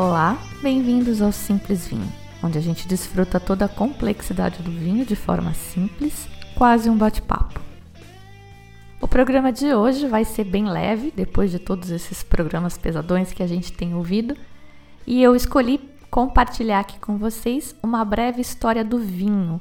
Olá, bem-vindos ao Simples Vinho, onde a gente desfruta toda a complexidade do vinho de forma simples, quase um bate-papo. O programa de hoje vai ser bem leve, depois de todos esses programas pesadões que a gente tem ouvido, e eu escolhi compartilhar aqui com vocês uma breve história do vinho.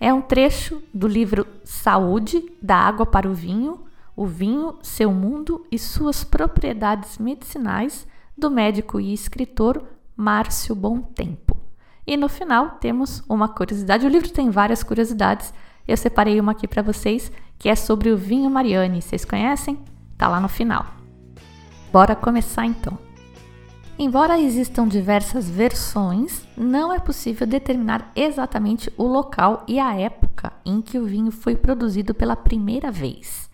É um trecho do livro Saúde, da Água para o Vinho, o vinho, seu mundo e suas propriedades medicinais do médico e escritor Márcio Tempo. E no final temos uma curiosidade. O livro tem várias curiosidades. Eu separei uma aqui para vocês que é sobre o vinho Mariani. Vocês conhecem? Tá lá no final. Bora começar então. Embora existam diversas versões, não é possível determinar exatamente o local e a época em que o vinho foi produzido pela primeira vez.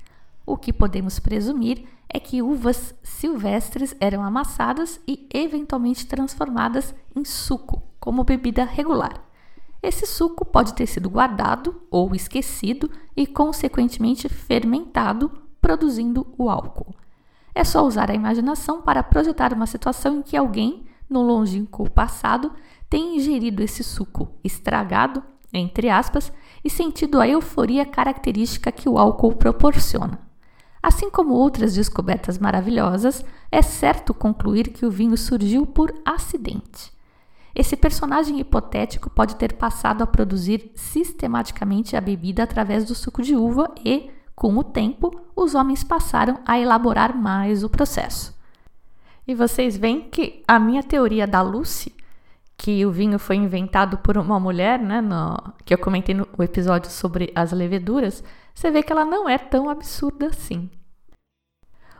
O que podemos presumir é que uvas silvestres eram amassadas e eventualmente transformadas em suco, como bebida regular. Esse suco pode ter sido guardado ou esquecido e, consequentemente, fermentado, produzindo o álcool. É só usar a imaginação para projetar uma situação em que alguém, no longínquo passado, tenha ingerido esse suco estragado, entre aspas, e sentido a euforia característica que o álcool proporciona. Assim como outras descobertas maravilhosas, é certo concluir que o vinho surgiu por acidente. Esse personagem hipotético pode ter passado a produzir sistematicamente a bebida através do suco de uva e, com o tempo, os homens passaram a elaborar mais o processo. E vocês veem que a minha teoria da Lucy, que o vinho foi inventado por uma mulher, né, no, que eu comentei no episódio sobre as leveduras, você vê que ela não é tão absurda assim.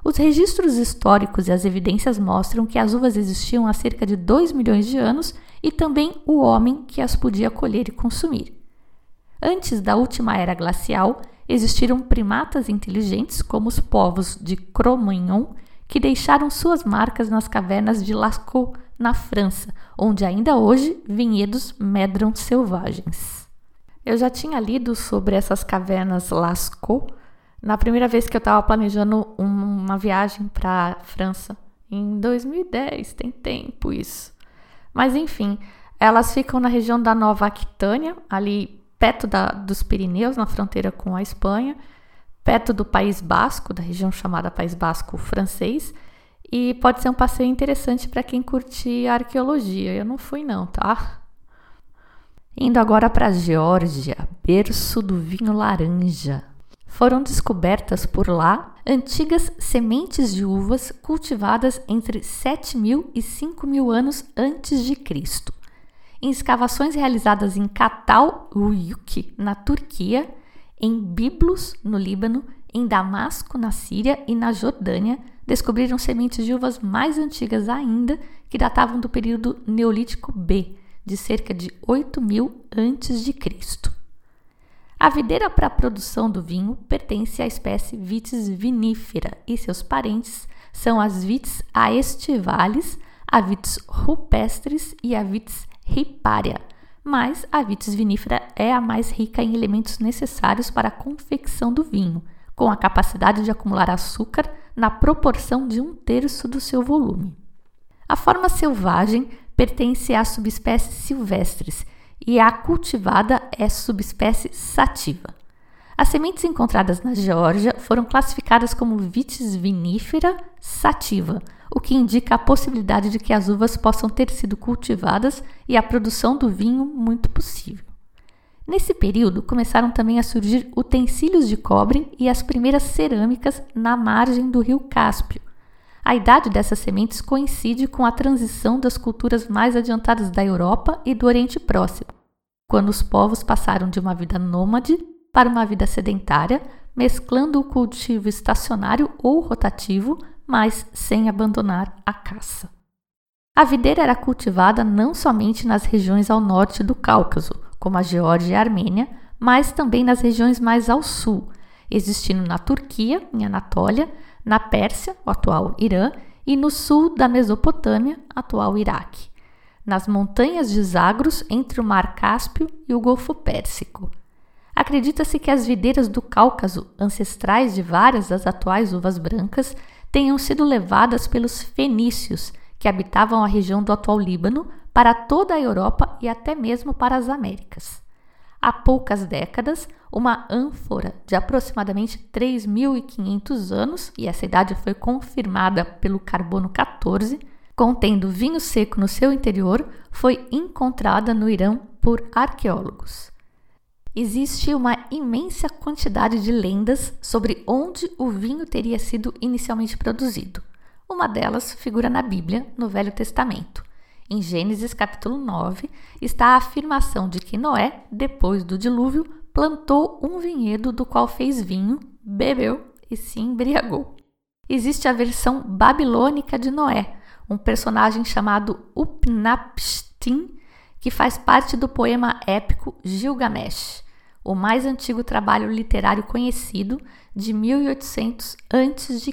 Os registros históricos e as evidências mostram que as uvas existiam há cerca de 2 milhões de anos e também o homem que as podia colher e consumir. Antes da última era glacial, existiram primatas inteligentes como os povos de Cro-Magnon, que deixaram suas marcas nas cavernas de Lascaux, na França, onde ainda hoje vinhedos medram selvagens. Eu já tinha lido sobre essas cavernas Lascaux na primeira vez que eu estava planejando uma viagem para França, em 2010, tem tempo isso. Mas enfim, elas ficam na região da Nova Aquitânia, ali perto da, dos Pirineus, na fronteira com a Espanha, perto do País Basco, da região chamada País Basco francês, e pode ser um passeio interessante para quem curte arqueologia. Eu não fui não, tá? Indo agora para a Geórgia, berço do vinho laranja foram descobertas por lá antigas sementes de uvas cultivadas entre 7 mil e 5 mil anos antes de Cristo. Em escavações realizadas em Katal Uyuk, na Turquia, em Biblos, no Líbano, em Damasco, na Síria e na Jordânia, descobriram sementes de uvas mais antigas ainda, que datavam do período Neolítico B, de cerca de 8 mil antes de Cristo. A videira para a produção do vinho pertence à espécie Vitis vinifera e seus parentes são as Vitis aestivales, a Vitis rupestris e a Vitis riparia. Mas a Vitis vinifera é a mais rica em elementos necessários para a confecção do vinho, com a capacidade de acumular açúcar na proporção de um terço do seu volume. A forma selvagem pertence à subespécie silvestres e a cultivada é subespécie sativa. As sementes encontradas na Geórgia foram classificadas como Vitis vinifera sativa, o que indica a possibilidade de que as uvas possam ter sido cultivadas e a produção do vinho muito possível. Nesse período, começaram também a surgir utensílios de cobre e as primeiras cerâmicas na margem do rio Cáspio, a idade dessas sementes coincide com a transição das culturas mais adiantadas da Europa e do Oriente Próximo, quando os povos passaram de uma vida nômade para uma vida sedentária, mesclando o cultivo estacionário ou rotativo, mas sem abandonar a caça. A videira era cultivada não somente nas regiões ao norte do Cáucaso, como a Geórgia e a Armênia, mas também nas regiões mais ao sul, existindo na Turquia, em Anatólia, na Pérsia, o atual Irã, e no sul da Mesopotâmia, atual Iraque, nas montanhas de Zagros entre o Mar Cáspio e o Golfo Pérsico. Acredita-se que as videiras do Cáucaso, ancestrais de várias das atuais uvas brancas, tenham sido levadas pelos fenícios, que habitavam a região do atual Líbano, para toda a Europa e até mesmo para as Américas. Há poucas décadas, uma ânfora de aproximadamente 3.500 anos, e essa idade foi confirmada pelo carbono 14, contendo vinho seco no seu interior, foi encontrada no Irã por arqueólogos. Existe uma imensa quantidade de lendas sobre onde o vinho teria sido inicialmente produzido. Uma delas figura na Bíblia, no Velho Testamento. Em Gênesis capítulo 9 está a afirmação de que Noé, depois do dilúvio, plantou um vinhedo do qual fez vinho, bebeu e se embriagou. Existe a versão babilônica de Noé, um personagem chamado Upnapishtim, que faz parte do poema épico Gilgamesh, o mais antigo trabalho literário conhecido de 1800 a.C.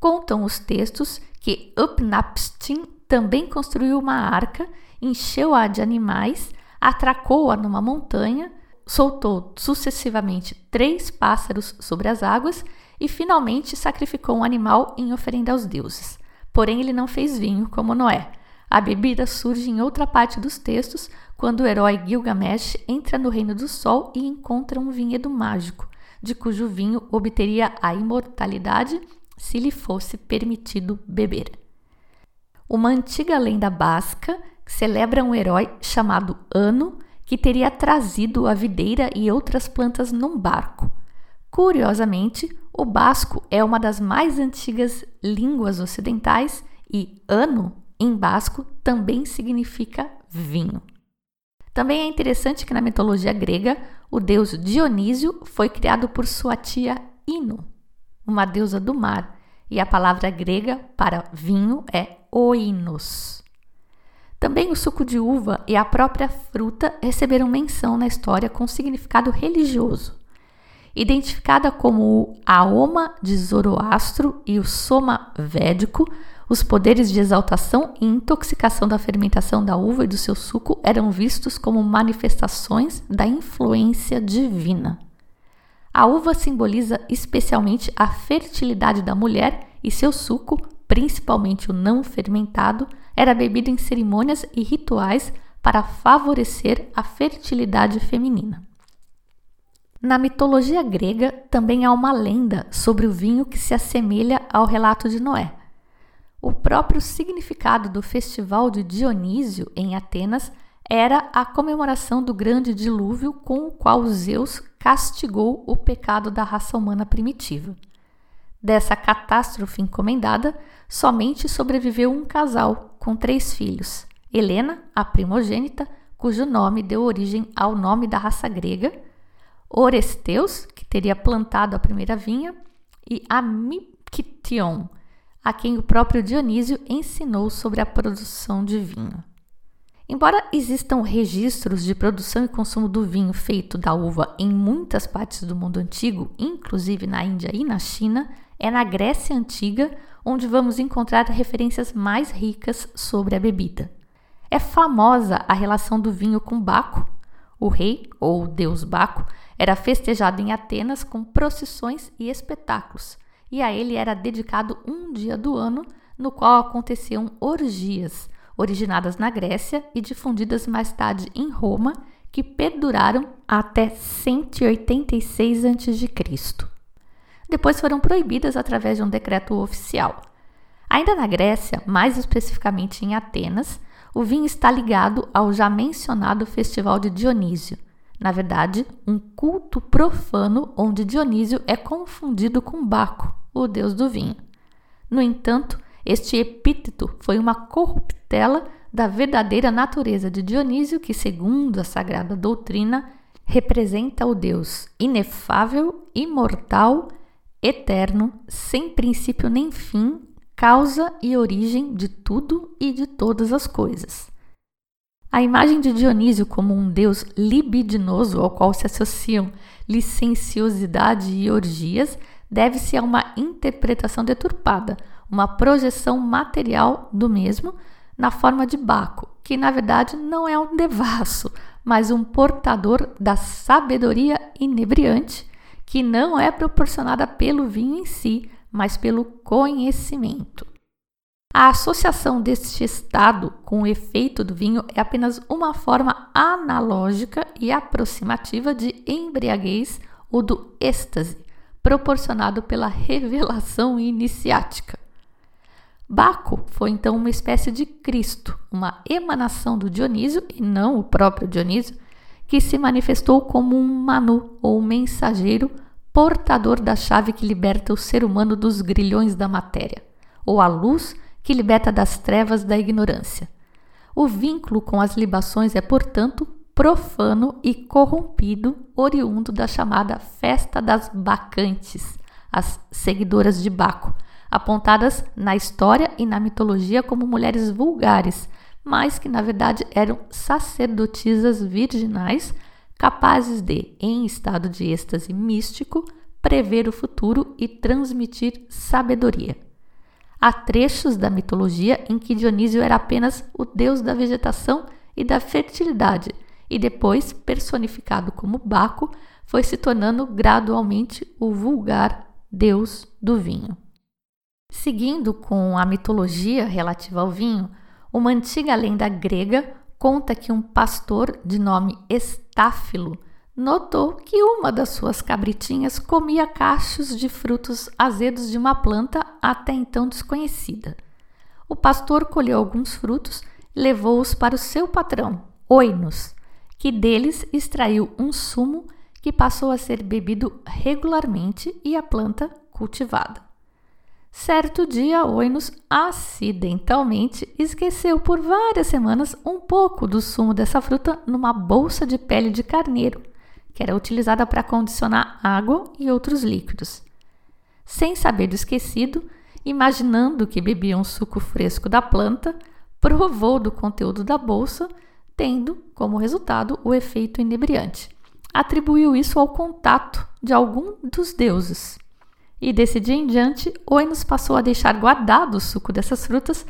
Contam os textos que Upnapishtim também construiu uma arca, encheu-a de animais, atracou-a numa montanha, soltou sucessivamente três pássaros sobre as águas e finalmente sacrificou um animal em oferenda aos deuses. Porém, ele não fez vinho como Noé. A bebida surge em outra parte dos textos, quando o herói Gilgamesh entra no Reino do Sol e encontra um vinhedo mágico, de cujo vinho obteria a imortalidade se lhe fosse permitido beber. Uma antiga lenda basca celebra um herói chamado Ano que teria trazido a videira e outras plantas num barco. Curiosamente, o basco é uma das mais antigas línguas ocidentais e ano em basco também significa vinho. Também é interessante que na mitologia grega, o deus Dionísio foi criado por sua tia Ino, uma deusa do mar, e a palavra grega para vinho é oinos. Também o suco de uva e a própria fruta receberam menção na história com significado religioso. Identificada como o Aoma de Zoroastro e o Soma Védico, os poderes de exaltação e intoxicação da fermentação da uva e do seu suco eram vistos como manifestações da influência divina. A uva simboliza especialmente a fertilidade da mulher e seu suco principalmente o não fermentado, era bebido em cerimônias e rituais para favorecer a fertilidade feminina. Na mitologia grega também há uma lenda sobre o vinho que se assemelha ao relato de Noé. O próprio significado do festival de Dionísio em Atenas era a comemoração do grande dilúvio com o qual Zeus castigou o pecado da raça humana primitiva. Dessa catástrofe encomendada, somente sobreviveu um casal com três filhos: Helena, a primogênita, cujo nome deu origem ao nome da raça grega, Oresteus, que teria plantado a primeira vinha, e Amiction, a quem o próprio Dionísio ensinou sobre a produção de vinho. Embora existam registros de produção e consumo do vinho feito da uva em muitas partes do mundo antigo, inclusive na Índia e na China, é na Grécia Antiga onde vamos encontrar referências mais ricas sobre a bebida. É famosa a relação do vinho com Baco. O rei, ou deus Baco, era festejado em Atenas com procissões e espetáculos, e a ele era dedicado um dia do ano no qual aconteciam orgias, originadas na Grécia e difundidas mais tarde em Roma, que perduraram até 186 a.C depois foram proibidas através de um decreto oficial. Ainda na Grécia, mais especificamente em Atenas, o vinho está ligado ao já mencionado festival de Dionísio. Na verdade, um culto profano onde Dionísio é confundido com Baco, o deus do vinho. No entanto, este epíteto foi uma corruptela da verdadeira natureza de Dionísio, que, segundo a sagrada doutrina, representa o Deus inefável, imortal eterno, sem princípio nem fim, causa e origem de tudo e de todas as coisas. A imagem de Dionísio como um deus libidinoso ao qual se associam licenciosidade e orgias deve-se a uma interpretação deturpada, uma projeção material do mesmo na forma de Baco, que na verdade não é um devasso, mas um portador da sabedoria inebriante, que não é proporcionada pelo vinho em si, mas pelo conhecimento. A associação deste estado com o efeito do vinho é apenas uma forma analógica e aproximativa de embriaguez ou do êxtase, proporcionado pela revelação iniciática. Baco foi então uma espécie de Cristo, uma emanação do Dionísio e não o próprio Dionísio, que se manifestou como um Manu ou mensageiro portador da chave que liberta o ser humano dos grilhões da matéria, ou a luz que liberta das trevas da ignorância. O vínculo com as libações é, portanto, profano e corrompido, oriundo da chamada Festa das Bacantes, as seguidoras de Baco, apontadas na história e na mitologia como mulheres vulgares, mas que na verdade eram sacerdotisas virginais capazes de, em estado de êxtase místico, prever o futuro e transmitir sabedoria. Há trechos da mitologia em que Dionísio era apenas o deus da vegetação e da fertilidade, e depois, personificado como Baco, foi se tornando gradualmente o vulgar deus do vinho. Seguindo com a mitologia relativa ao vinho, uma antiga lenda grega conta que um pastor de nome Estáfilo notou que uma das suas cabritinhas comia cachos de frutos azedos de uma planta até então desconhecida. O pastor colheu alguns frutos e levou-os para o seu patrão, Oinos, que deles extraiu um sumo que passou a ser bebido regularmente e a planta cultivada. Certo dia, Oinos acidentalmente esqueceu por várias semanas um pouco do sumo dessa fruta numa bolsa de pele de carneiro, que era utilizada para condicionar água e outros líquidos. Sem saber do esquecido, imaginando que bebia um suco fresco da planta, provou do conteúdo da bolsa, tendo como resultado o efeito inebriante. Atribuiu isso ao contato de algum dos deuses e desse dia em diante, Oinos passou a deixar guardado o suco dessas frutas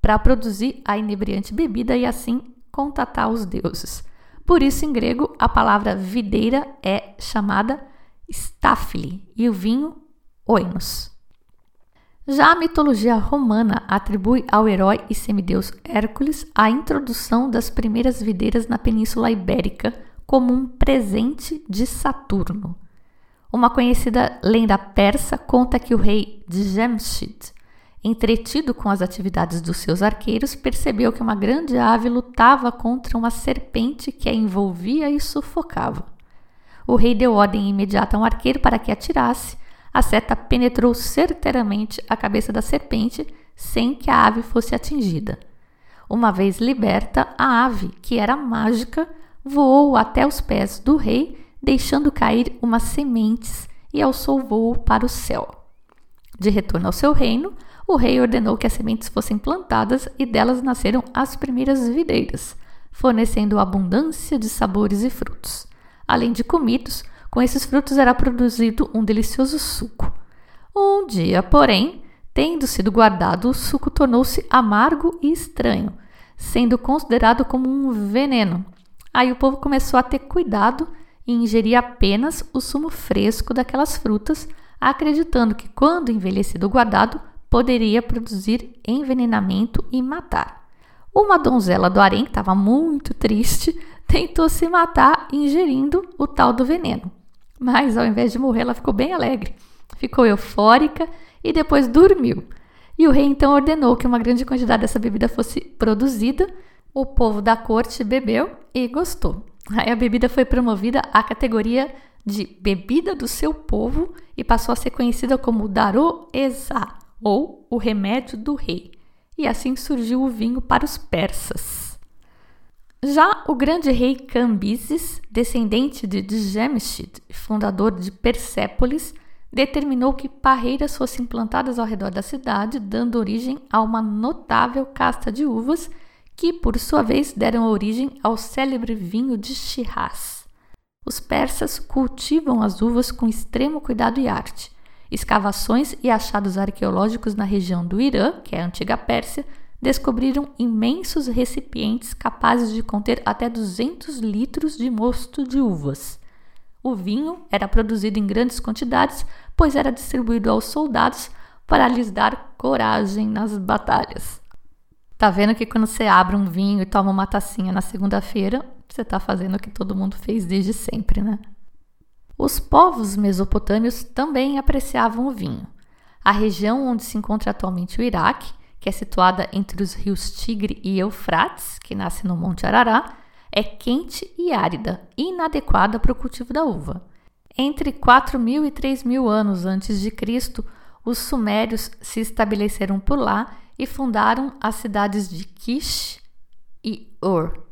para produzir a inebriante bebida e assim contatar os deuses. Por isso, em grego, a palavra videira é chamada stafili e o vinho oinos. Já a mitologia romana atribui ao herói e semideus Hércules a introdução das primeiras videiras na Península Ibérica como um presente de Saturno. Uma conhecida lenda persa conta que o rei Djemshid, entretido com as atividades dos seus arqueiros, percebeu que uma grande ave lutava contra uma serpente que a envolvia e sufocava. O rei deu ordem imediata a um arqueiro para que atirasse. A seta penetrou certeiramente a cabeça da serpente sem que a ave fosse atingida. Uma vez liberta, a ave, que era mágica, voou até os pés do rei deixando cair umas sementes e alçou voo para o céu. De retorno ao seu reino, o rei ordenou que as sementes fossem plantadas e delas nasceram as primeiras videiras, fornecendo abundância de sabores e frutos. Além de comidos, com esses frutos era produzido um delicioso suco. Um dia, porém, tendo sido guardado, o suco tornou-se amargo e estranho, sendo considerado como um veneno. Aí o povo começou a ter cuidado e ingeria apenas o sumo fresco daquelas frutas, acreditando que, quando envelhecido ou guardado, poderia produzir envenenamento e matar. Uma donzela do harém, que estava muito triste, tentou se matar ingerindo o tal do veneno. Mas, ao invés de morrer, ela ficou bem alegre, ficou eufórica e depois dormiu. E o rei então ordenou que uma grande quantidade dessa bebida fosse produzida. O povo da corte bebeu e gostou. Aí a bebida foi promovida à categoria de bebida do seu povo e passou a ser conhecida como Daro Eza, ou o remédio do rei. E assim surgiu o vinho para os persas. Já o grande rei Cambises, descendente de Djemshid, fundador de Persépolis, determinou que parreiras fossem plantadas ao redor da cidade, dando origem a uma notável casta de uvas que, por sua vez, deram origem ao célebre vinho de Shiraz. Os persas cultivam as uvas com extremo cuidado e arte. Escavações e achados arqueológicos na região do Irã, que é a antiga Pérsia, descobriram imensos recipientes capazes de conter até 200 litros de mosto de uvas. O vinho era produzido em grandes quantidades, pois era distribuído aos soldados para lhes dar coragem nas batalhas. Tá vendo que quando você abre um vinho e toma uma tacinha na segunda-feira, você está fazendo o que todo mundo fez desde sempre, né? Os povos mesopotâmios também apreciavam o vinho. A região onde se encontra atualmente o Iraque, que é situada entre os rios Tigre e Eufrates, que nasce no Monte Arará, é quente e árida, inadequada para o cultivo da uva. Entre 4.000 e 3.000 anos antes de Cristo, os sumérios se estabeleceram por lá e fundaram as cidades de Kish e Ur.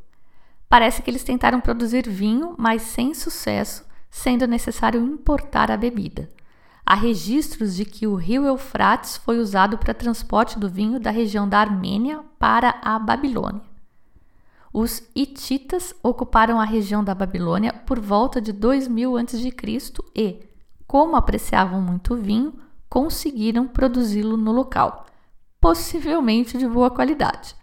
Parece que eles tentaram produzir vinho, mas sem sucesso, sendo necessário importar a bebida. Há registros de que o rio Eufrates foi usado para transporte do vinho da região da Armênia para a Babilônia. Os hititas ocuparam a região da Babilônia por volta de 2000 a.C. e, como apreciavam muito vinho, conseguiram produzi-lo no local possivelmente de boa qualidade.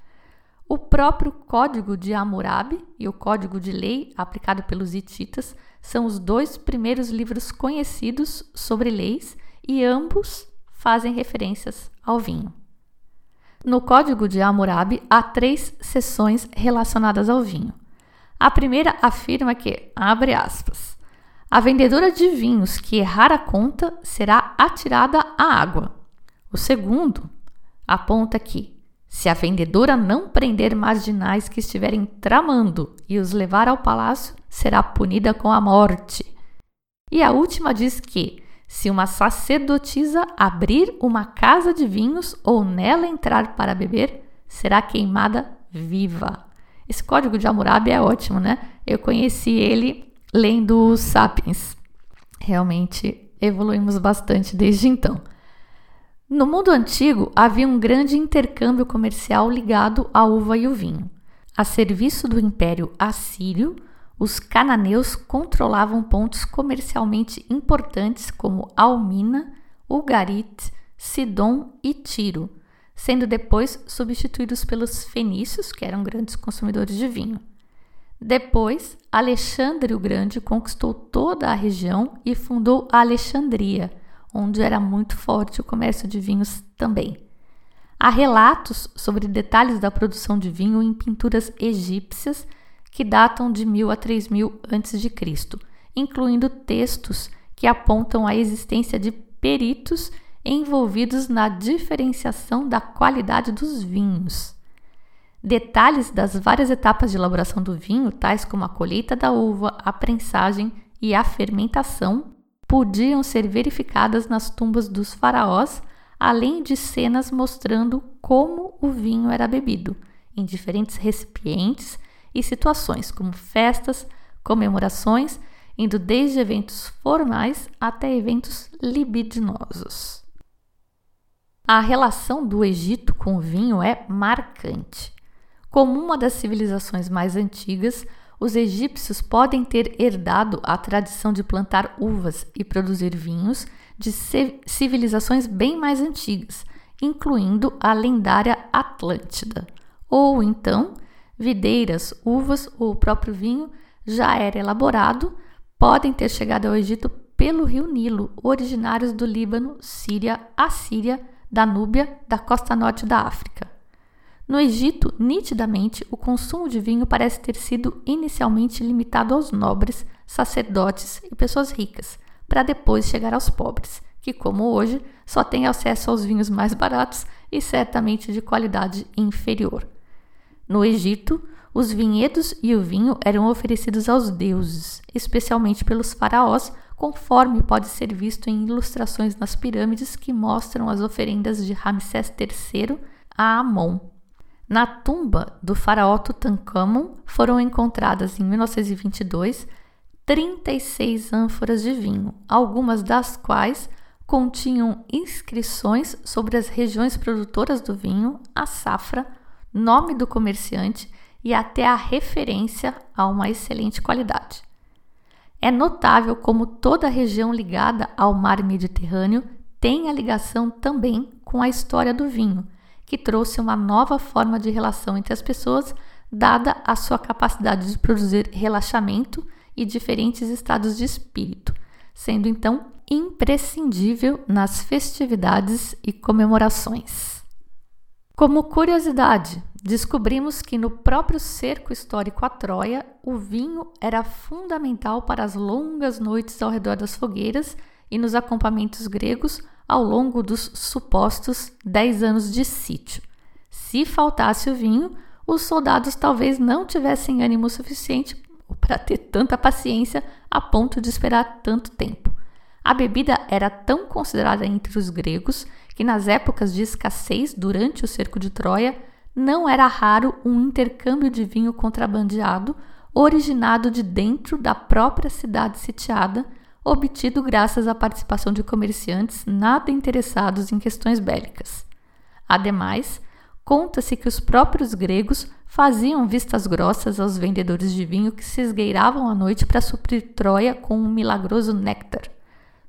O próprio Código de Hammurabi e o Código de Lei aplicado pelos hititas são os dois primeiros livros conhecidos sobre leis e ambos fazem referências ao vinho. No Código de Hammurabi há três seções relacionadas ao vinho. A primeira afirma que, abre aspas, a vendedora de vinhos que errar a conta será atirada à água. O segundo aponta que, se a vendedora não prender marginais que estiverem tramando e os levar ao palácio, será punida com a morte. E a última diz que, se uma sacerdotisa abrir uma casa de vinhos ou nela entrar para beber, será queimada viva. Esse código de Hammurabi é ótimo, né? Eu conheci ele lendo Sapiens. Realmente evoluímos bastante desde então. No mundo antigo, havia um grande intercâmbio comercial ligado à uva e o vinho. A serviço do Império Assírio, os cananeus controlavam pontos comercialmente importantes como Almina, Ugarit, Sidom e Tiro, sendo depois substituídos pelos fenícios, que eram grandes consumidores de vinho. Depois, Alexandre o Grande conquistou toda a região e fundou Alexandria, onde era muito forte o comércio de vinhos também. Há relatos sobre detalhes da produção de vinho em pinturas egípcias que datam de 1000 a 3000 a.C., incluindo textos que apontam a existência de peritos envolvidos na diferenciação da qualidade dos vinhos. Detalhes das várias etapas de elaboração do vinho, tais como a colheita da uva, a prensagem e a fermentação, podiam ser verificadas nas tumbas dos faraós, além de cenas mostrando como o vinho era bebido, em diferentes recipientes e situações, como festas, comemorações, indo desde eventos formais até eventos libidinosos. A relação do Egito com o vinho é marcante. Como uma das civilizações mais antigas, os egípcios podem ter herdado a tradição de plantar uvas e produzir vinhos de civilizações bem mais antigas, incluindo a lendária Atlântida. Ou então, videiras, uvas ou o próprio vinho já era elaborado, podem ter chegado ao Egito pelo rio Nilo, originários do Líbano, Síria, Assíria, da Núbia, da costa norte da África. No Egito, nitidamente, o consumo de vinho parece ter sido inicialmente limitado aos nobres, sacerdotes e pessoas ricas, para depois chegar aos pobres, que, como hoje, só têm acesso aos vinhos mais baratos e certamente de qualidade inferior. No Egito, os vinhedos e o vinho eram oferecidos aos deuses, especialmente pelos faraós, conforme pode ser visto em ilustrações nas pirâmides que mostram as oferendas de Ramsés III a Amon, na tumba do faraó Tutankhamon foram encontradas em 1922 36 ânforas de vinho, algumas das quais continham inscrições sobre as regiões produtoras do vinho, a safra, nome do comerciante e até a referência a uma excelente qualidade. É notável como toda a região ligada ao mar Mediterrâneo tem a ligação também com a história do vinho, que trouxe uma nova forma de relação entre as pessoas, dada a sua capacidade de produzir relaxamento e diferentes estados de espírito, sendo então imprescindível nas festividades e comemorações. Como curiosidade, descobrimos que no próprio cerco histórico a Troia, o vinho era fundamental para as longas noites ao redor das fogueiras e nos acampamentos gregos ao longo dos supostos dez anos de sítio. Se faltasse o vinho, os soldados talvez não tivessem ânimo suficiente para ter tanta paciência a ponto de esperar tanto tempo. A bebida era tão considerada entre os gregos que, nas épocas de escassez durante o cerco de Troia, não era raro um intercâmbio de vinho contrabandeado originado de dentro da própria cidade sitiada, obtido graças à participação de comerciantes nada interessados em questões bélicas. Ademais, conta-se que os próprios gregos faziam vistas grossas aos vendedores de vinho que se esgueiravam à noite para suprir Troia com um milagroso néctar.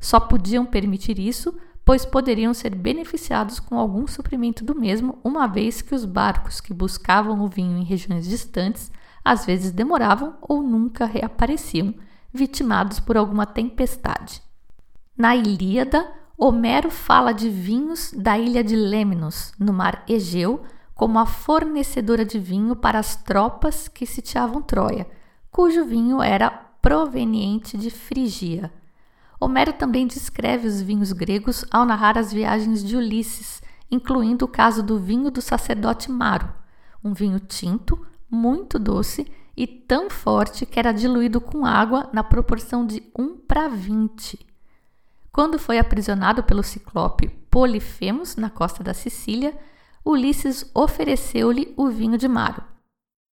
Só podiam permitir isso, pois poderiam ser beneficiados com algum suprimento do mesmo, uma vez que os barcos que buscavam o vinho em regiões distantes às vezes demoravam ou nunca reapareciam, vitimados por alguma tempestade. Na Ilíada, Homero fala de vinhos da ilha de Lemnos, no mar Egeu, como a fornecedora de vinho para as tropas que sitiavam Troia, cujo vinho era proveniente de Frigia. Homero também descreve os vinhos gregos ao narrar as viagens de Ulisses, incluindo o caso do vinho do sacerdote Maro, um vinho tinto, muito doce e tão forte que era diluído com água na proporção de 1 para 20. Quando foi aprisionado pelo ciclope Polifemos na costa da Sicília, Ulisses ofereceu-lhe o vinho de Maro.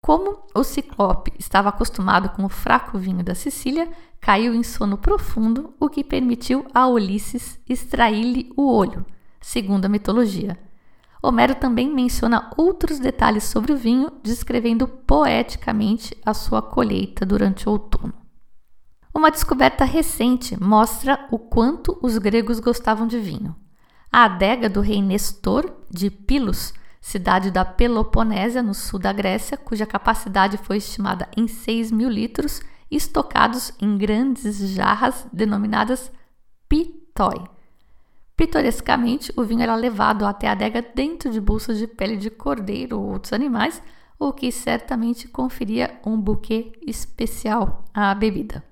Como o ciclope estava acostumado com o fraco vinho da Sicília, caiu em sono profundo, o que permitiu a Ulisses extrair-lhe o olho, segundo a mitologia. Homero também menciona outros detalhes sobre o vinho, descrevendo poeticamente a sua colheita durante o outono. Uma descoberta recente mostra o quanto os gregos gostavam de vinho. A adega do rei Nestor de Pilos, cidade da Peloponésia, no sul da Grécia, cuja capacidade foi estimada em 6 mil litros, estocados em grandes jarras denominadas pitoi. Pitorescamente, o vinho era levado até a adega dentro de bolsas de pele de cordeiro ou outros animais, o que certamente conferia um buquê especial à bebida.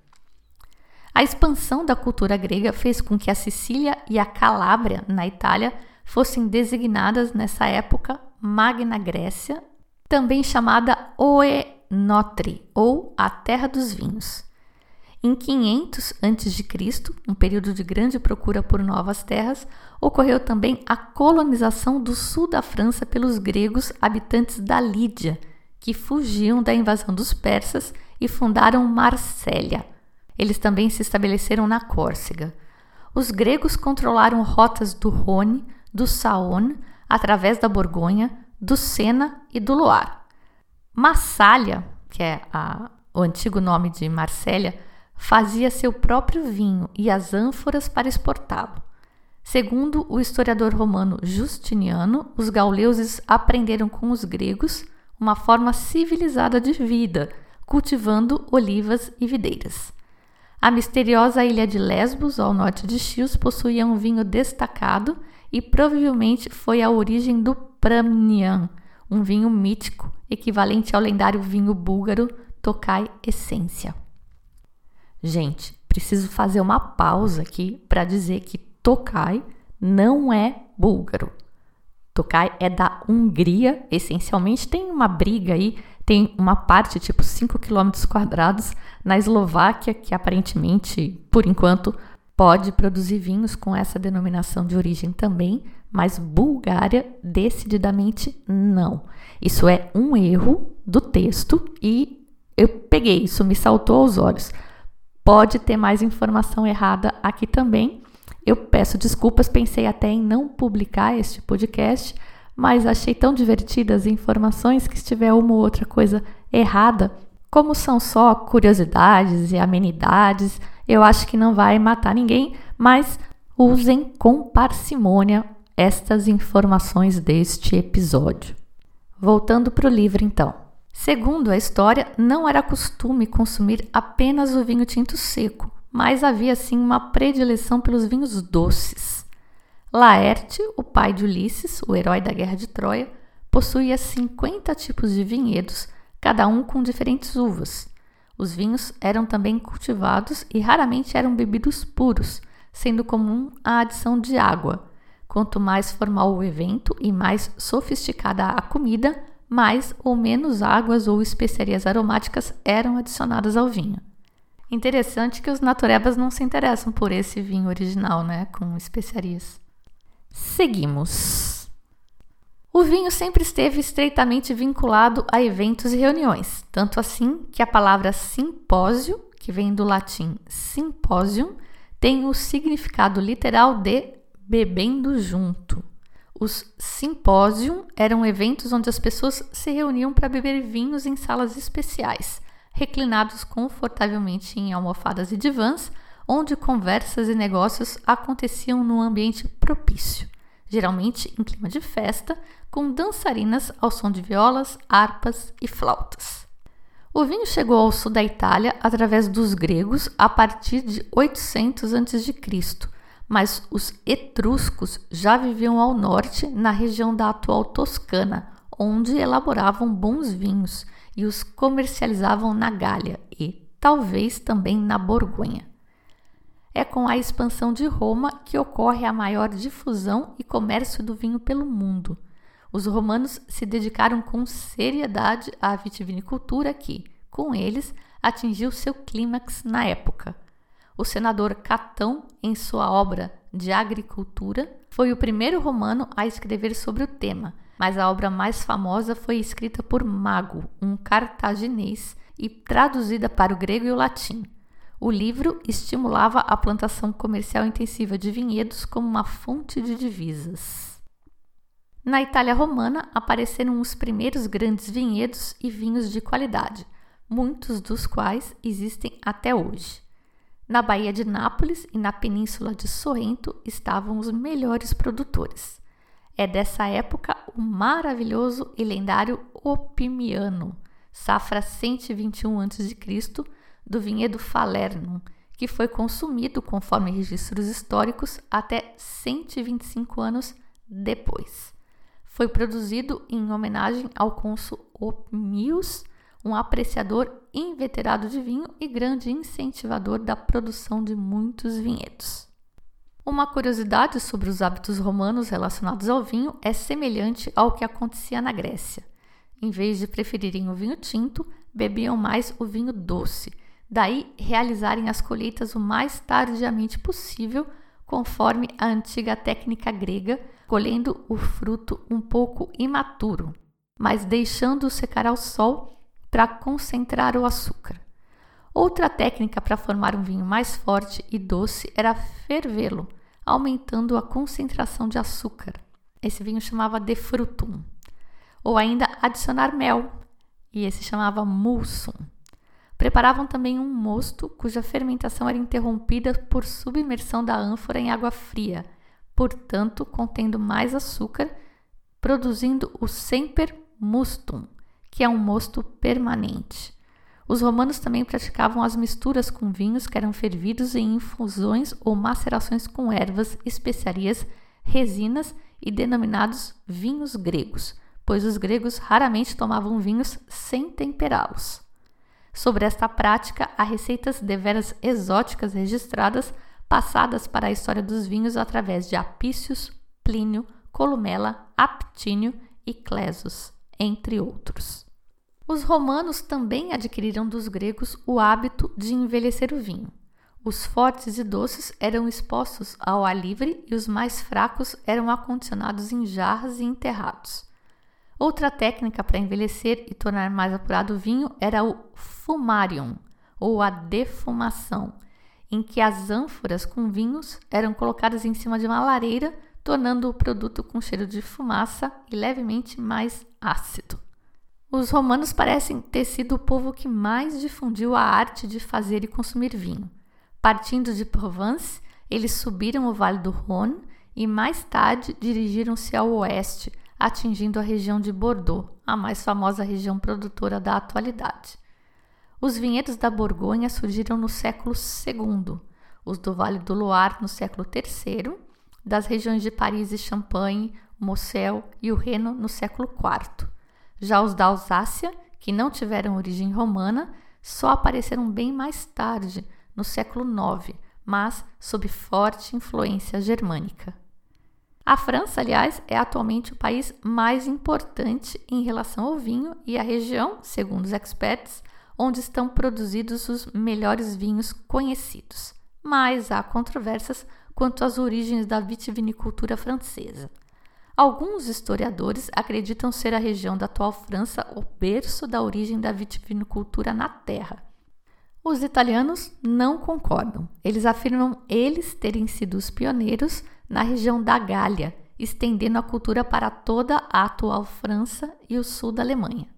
A expansão da cultura grega fez com que a Sicília e a Calábria, na Itália, fossem designadas nessa época Magna Grécia, também chamada Oenotri, ou a Terra dos Vinhos. Em 500 a.C., um período de grande procura por novas terras, ocorreu também a colonização do sul da França pelos gregos habitantes da Lídia, que fugiam da invasão dos persas e fundaram Marsella. Eles também se estabeleceram na Córcega. Os gregos controlaram rotas do Rhône, do Saône, através da Borgonha, do Sena e do Loire. Massália, que é a, o antigo nome de Marsella, fazia seu próprio vinho e as ânforas para exportá-lo. Segundo o historiador romano Justiniano, os gauleuses aprenderam com os gregos uma forma civilizada de vida, cultivando olivas e videiras. A misteriosa ilha de Lesbos, ao norte de Chios, possuía um vinho destacado e provavelmente foi a origem do Pramnian, um vinho mítico equivalente ao lendário vinho búlgaro Tokai Essência. Gente, preciso fazer uma pausa aqui para dizer que Tokai não é búlgaro. Tokai é da Hungria, essencialmente tem uma briga aí tem uma parte, tipo 5 km quadrados, na Eslováquia, que aparentemente, por enquanto, pode produzir vinhos com essa denominação de origem também, mas Bulgária, decididamente, não. Isso é um erro do texto e eu peguei, isso me saltou aos olhos. Pode ter mais informação errada aqui também. Eu peço desculpas, pensei até em não publicar este podcast, mas achei tão divertidas as informações que se tiver uma ou outra coisa errada, como são só curiosidades e amenidades, eu acho que não vai matar ninguém, mas usem com parcimônia estas informações deste episódio. Voltando para o livro, então. Segundo a história, não era costume consumir apenas o vinho tinto seco, mas havia sim uma predileção pelos vinhos doces. Laerte, o pai de Ulisses, o herói da Guerra de Troia, possuía 50 tipos de vinhedos, cada um com diferentes uvas. Os vinhos eram também cultivados e raramente eram bebidos puros, sendo comum a adição de água. Quanto mais formal o evento e mais sofisticada a comida, mais ou menos águas ou especiarias aromáticas eram adicionadas ao vinho. Interessante que os naturebas não se interessam por esse vinho original, né, com especiarias. Seguimos. O vinho sempre esteve estreitamente vinculado a eventos e reuniões, tanto assim que a palavra simpósio, que vem do latim symposium, tem o significado literal de bebendo junto. Os simpósios eram eventos onde as pessoas se reuniam para beber vinhos em salas especiais, reclinados confortavelmente em almofadas e divãs, onde conversas e negócios aconteciam num ambiente propício, geralmente em clima de festa, com dançarinas ao som de violas, harpas e flautas. O vinho chegou ao sul da Itália através dos gregos a partir de 800 a.C mas os etruscos já viviam ao norte, na região da atual Toscana, onde elaboravam bons vinhos e os comercializavam na Gália e, talvez, também na Borgonha. É com a expansão de Roma que ocorre a maior difusão e comércio do vinho pelo mundo. Os romanos se dedicaram com seriedade à vitivinicultura que, com eles, atingiu seu clímax na época. O senador Catão, em sua obra de agricultura, foi o primeiro romano a escrever sobre o tema, mas a obra mais famosa foi escrita por Mago, um cartaginês, e traduzida para o grego e o latim. O livro estimulava a plantação comercial intensiva de vinhedos como uma fonte de divisas. Na Itália romana apareceram os primeiros grandes vinhedos e vinhos de qualidade, muitos dos quais existem até hoje. Na Baía de Nápoles e na Península de Sorrento estavam os melhores produtores. É dessa época o maravilhoso e lendário Opimiano, safra 121 a.C., do vinhedo Falernum, que foi consumido, conforme registros históricos, até 125 anos depois. Foi produzido em homenagem ao cônsul Opimius, um apreciador inveterado de vinho e grande incentivador da produção de muitos vinhedos. Uma curiosidade sobre os hábitos romanos relacionados ao vinho é semelhante ao que acontecia na Grécia. Em vez de preferirem o vinho tinto, bebiam mais o vinho doce, daí realizarem as colheitas o mais tardiamente possível, conforme a antiga técnica grega, colhendo o fruto um pouco imaturo, mas deixando-o secar ao sol para concentrar o açúcar. Outra técnica para formar um vinho mais forte e doce era fervê-lo, aumentando a concentração de açúcar. Esse vinho chamava de frutum. Ou ainda adicionar mel, e esse chamava mulsum. Preparavam também um mosto cuja fermentação era interrompida por submersão da ânfora em água fria, portanto contendo mais açúcar, produzindo o semper mustum, que é um mosto permanente. Os romanos também praticavam as misturas com vinhos que eram fervidos em infusões ou macerações com ervas, especiarias, resinas e denominados vinhos gregos, pois os gregos raramente tomavam vinhos sem temperá-los. Sobre esta prática, há receitas deveras exóticas registradas, passadas para a história dos vinhos através de Apícios, Plínio, Columela, Aptínio e Clesos, entre outros. Os romanos também adquiriram dos gregos o hábito de envelhecer o vinho. Os fortes e doces eram expostos ao ar livre e os mais fracos eram acondicionados em jarras e enterrados. Outra técnica para envelhecer e tornar mais apurado o vinho era o fumarium, ou a defumação. em que as ânforas com vinhos eram colocadas em cima de uma lareira, tornando o produto com cheiro de fumaça e levemente mais ácido. Os romanos parecem ter sido o povo que mais difundiu a arte de fazer e consumir vinho. Partindo de Provence, eles subiram o Vale do Rhône e mais tarde dirigiram-se ao oeste, atingindo a região de Bordeaux, a mais famosa região produtora da atualidade. Os vinhedos da Borgonha surgiram no século II, os do Vale do Loire no século III, das regiões de Paris e Champagne, Moselle e o Reno no século IV. Já os da Alsácia, que não tiveram origem romana, só apareceram bem mais tarde, no século IX, mas sob forte influência germânica. A França, aliás, é atualmente o país mais importante em relação ao vinho e a região, segundo os experts, onde estão produzidos os melhores vinhos conhecidos. Mas há controvérsias quanto às origens da vitivinicultura francesa. Alguns historiadores acreditam ser a região da atual França o berço da origem da vitivinicultura na Terra. Os italianos não concordam. Eles afirmam eles terem sido os pioneiros na região da Gália, estendendo a cultura para toda a atual França e o sul da Alemanha.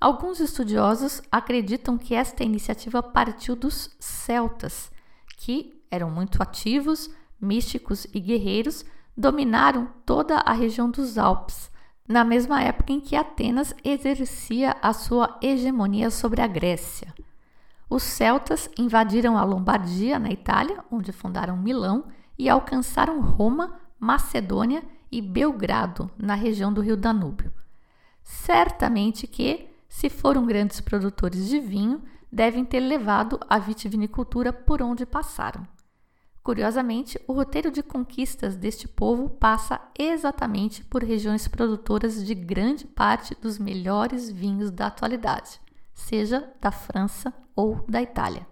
Alguns estudiosos acreditam que esta iniciativa partiu dos celtas, que eram muito ativos, místicos e guerreiros dominaram toda a região dos Alpes, na mesma época em que Atenas exercia a sua hegemonia sobre a Grécia. Os celtas invadiram a Lombardia, na Itália, onde fundaram Milão, e alcançaram Roma, Macedônia e Belgrado, na região do rio Danúbio. Certamente que, se foram grandes produtores de vinho, devem ter levado a vitivinicultura por onde passaram. Curiosamente, o roteiro de conquistas deste povo passa exatamente por regiões produtoras de grande parte dos melhores vinhos da atualidade, seja da França ou da Itália.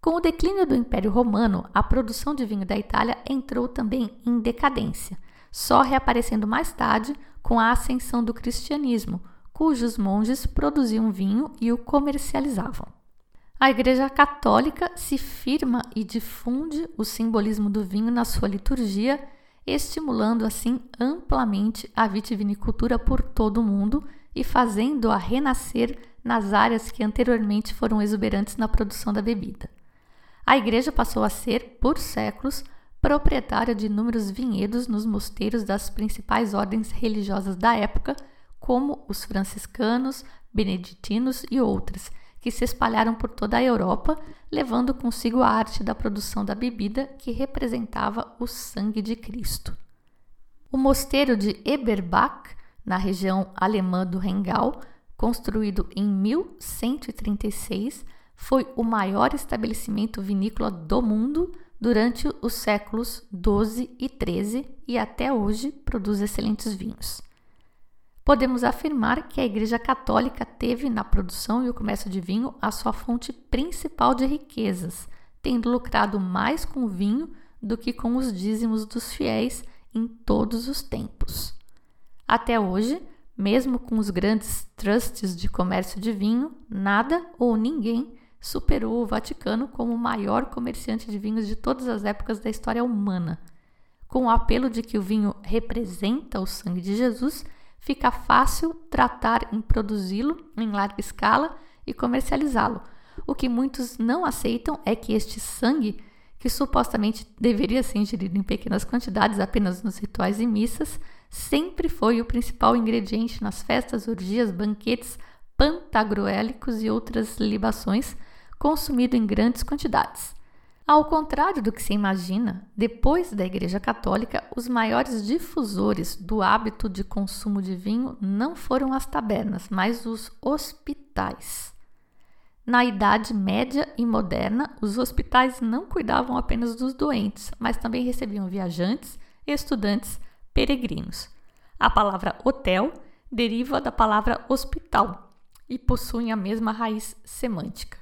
Com o declínio do Império Romano, a produção de vinho da Itália entrou também em decadência, só reaparecendo mais tarde com a ascensão do cristianismo, cujos monges produziam vinho e o comercializavam. A Igreja Católica se firma e difunde o simbolismo do vinho na sua liturgia, estimulando assim amplamente a vitivinicultura por todo o mundo e fazendo-a renascer nas áreas que anteriormente foram exuberantes na produção da bebida. A igreja passou a ser, por séculos, proprietária de inúmeros vinhedos nos mosteiros das principais ordens religiosas da época, como os franciscanos, beneditinos e outras que se espalharam por toda a Europa, levando consigo a arte da produção da bebida que representava o sangue de Cristo. O mosteiro de Eberbach, na região alemã do Rheingau, construído em 1136, foi o maior estabelecimento vinícola do mundo durante os séculos 12 e 13 e até hoje produz excelentes vinhos podemos afirmar que a Igreja Católica teve na produção e o comércio de vinho a sua fonte principal de riquezas, tendo lucrado mais com o vinho do que com os dízimos dos fiéis em todos os tempos. Até hoje, mesmo com os grandes trusts de comércio de vinho, nada ou ninguém superou o Vaticano como o maior comerciante de vinhos de todas as épocas da história humana. Com o apelo de que o vinho representa o sangue de Jesus, fica fácil tratar em produzi-lo em larga escala e comercializá-lo. O que muitos não aceitam é que este sangue, que supostamente deveria ser ingerido em pequenas quantidades apenas nos rituais e missas, sempre foi o principal ingrediente nas festas, orgias, banquetes, pantagruélicos e outras libações, consumido em grandes quantidades. Ao contrário do que se imagina, depois da Igreja Católica, os maiores difusores do hábito de consumo de vinho não foram as tabernas, mas os hospitais. Na Idade Média e Moderna, os hospitais não cuidavam apenas dos doentes, mas também recebiam viajantes, estudantes, peregrinos. A palavra hotel deriva da palavra hospital e possuem a mesma raiz semântica.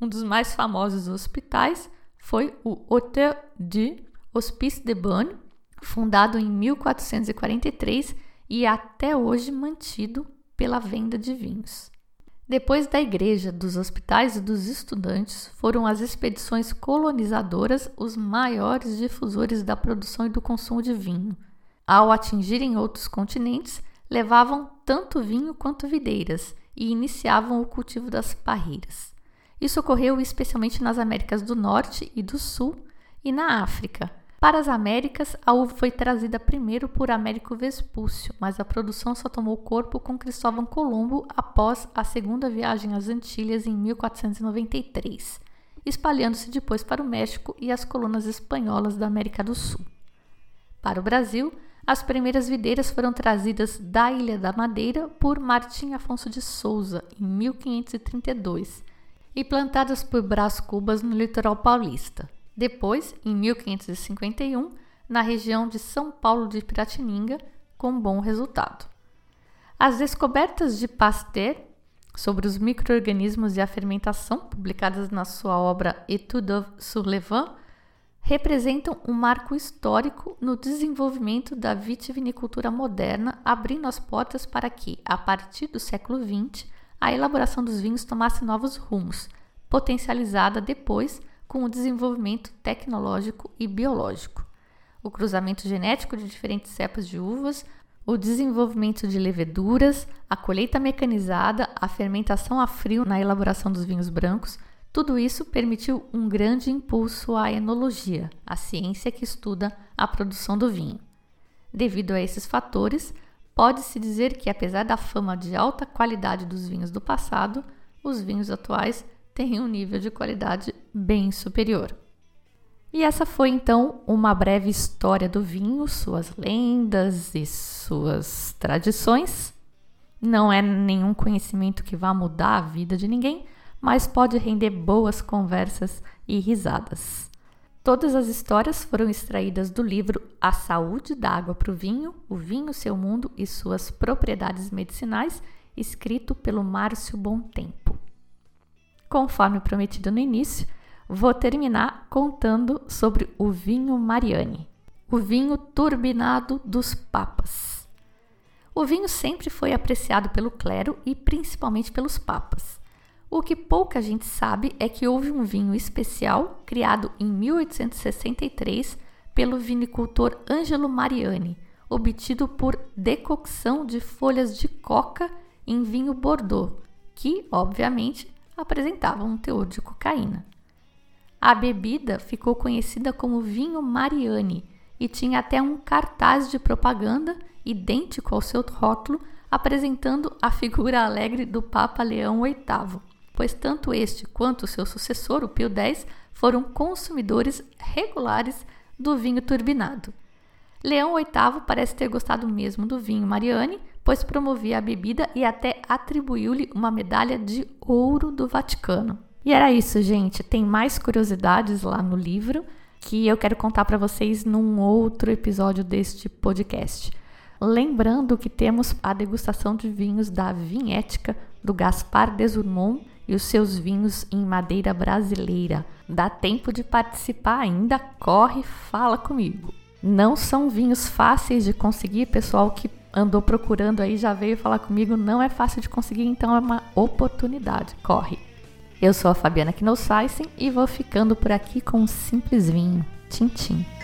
Um dos mais famosos hospitais foi o Hôtel du Hospice de Bonne, fundado em 1443 e até hoje mantido pela venda de vinhos. Depois da igreja, dos hospitais e dos estudantes, foram as expedições colonizadoras os maiores difusores da produção e do consumo de vinho. Ao atingirem outros continentes, levavam tanto vinho quanto videiras e iniciavam o cultivo das parreiras. Isso ocorreu especialmente nas Américas do Norte e do Sul e na África, para as Américas, a uva foi trazida primeiro por Américo Vespúcio, mas a produção só tomou corpo com Cristóvão Colombo após a segunda viagem às Antilhas em 1493, espalhando-se depois para o México e as colunas espanholas da América do Sul. Para o Brasil, as primeiras videiras foram trazidas da Ilha da Madeira por Martim Afonso de Souza em 1532 e plantadas por Brás Cubas no litoral paulista. Depois, em 1551, na região de São Paulo de Piratininga, com bom resultado. As descobertas de Pasteur sobre os microorganismos e a fermentação, publicadas na sua obra Etudes sur le vin, representam um marco histórico no desenvolvimento da vitivinicultura moderna, abrindo as portas para que, a partir do século XX, a elaboração dos vinhos tomasse novos rumos, potencializada depois com o desenvolvimento tecnológico e biológico, o cruzamento genético de diferentes cepas de uvas, o desenvolvimento de leveduras, a colheita mecanizada, a fermentação a frio na elaboração dos vinhos brancos, tudo isso permitiu um grande impulso à enologia, a ciência que estuda a produção do vinho. Devido a esses fatores, pode-se dizer que, apesar da fama de alta qualidade dos vinhos do passado, os vinhos atuais tem um nível de qualidade bem superior. E essa foi então uma breve história do vinho, suas lendas e suas tradições. Não é nenhum conhecimento que vá mudar a vida de ninguém, mas pode render boas conversas e risadas. Todas as histórias foram extraídas do livro A Saúde da Água para o Vinho, O Vinho, Seu Mundo e Suas Propriedades Medicinais, escrito pelo Márcio Tempo. Conforme prometido no início, vou terminar contando sobre o vinho Mariani, o vinho turbinado dos papas. O vinho sempre foi apreciado pelo clero e principalmente pelos papas. O que pouca gente sabe é que houve um vinho especial criado em 1863 pelo vinicultor Angelo Mariani, obtido por decocção de folhas de coca em vinho Bordeaux, que, obviamente, apresentavam um teor de cocaína. A bebida ficou conhecida como vinho Mariani e tinha até um cartaz de propaganda idêntico ao seu rótulo, apresentando a figura alegre do Papa Leão VIII, pois tanto este quanto seu sucessor, o Pio X, foram consumidores regulares do vinho turbinado. Leão VIII parece ter gostado mesmo do vinho Mariani, pois promovia a bebida e até atribuiu-lhe uma medalha de ouro do Vaticano. E era isso, gente. Tem mais curiosidades lá no livro que eu quero contar para vocês num outro episódio deste podcast. Lembrando que temos a degustação de vinhos da Vinhética do Gaspar Desurmont e os seus vinhos em madeira brasileira. Dá tempo de participar ainda? Corre, fala comigo. Não são vinhos fáceis de conseguir, pessoal que andou procurando aí já veio falar comigo, não é fácil de conseguir, então é uma oportunidade. Corre. Eu sou a Fabiana Knossaisen e vou ficando por aqui com um simples vinho. Tchim, tchim.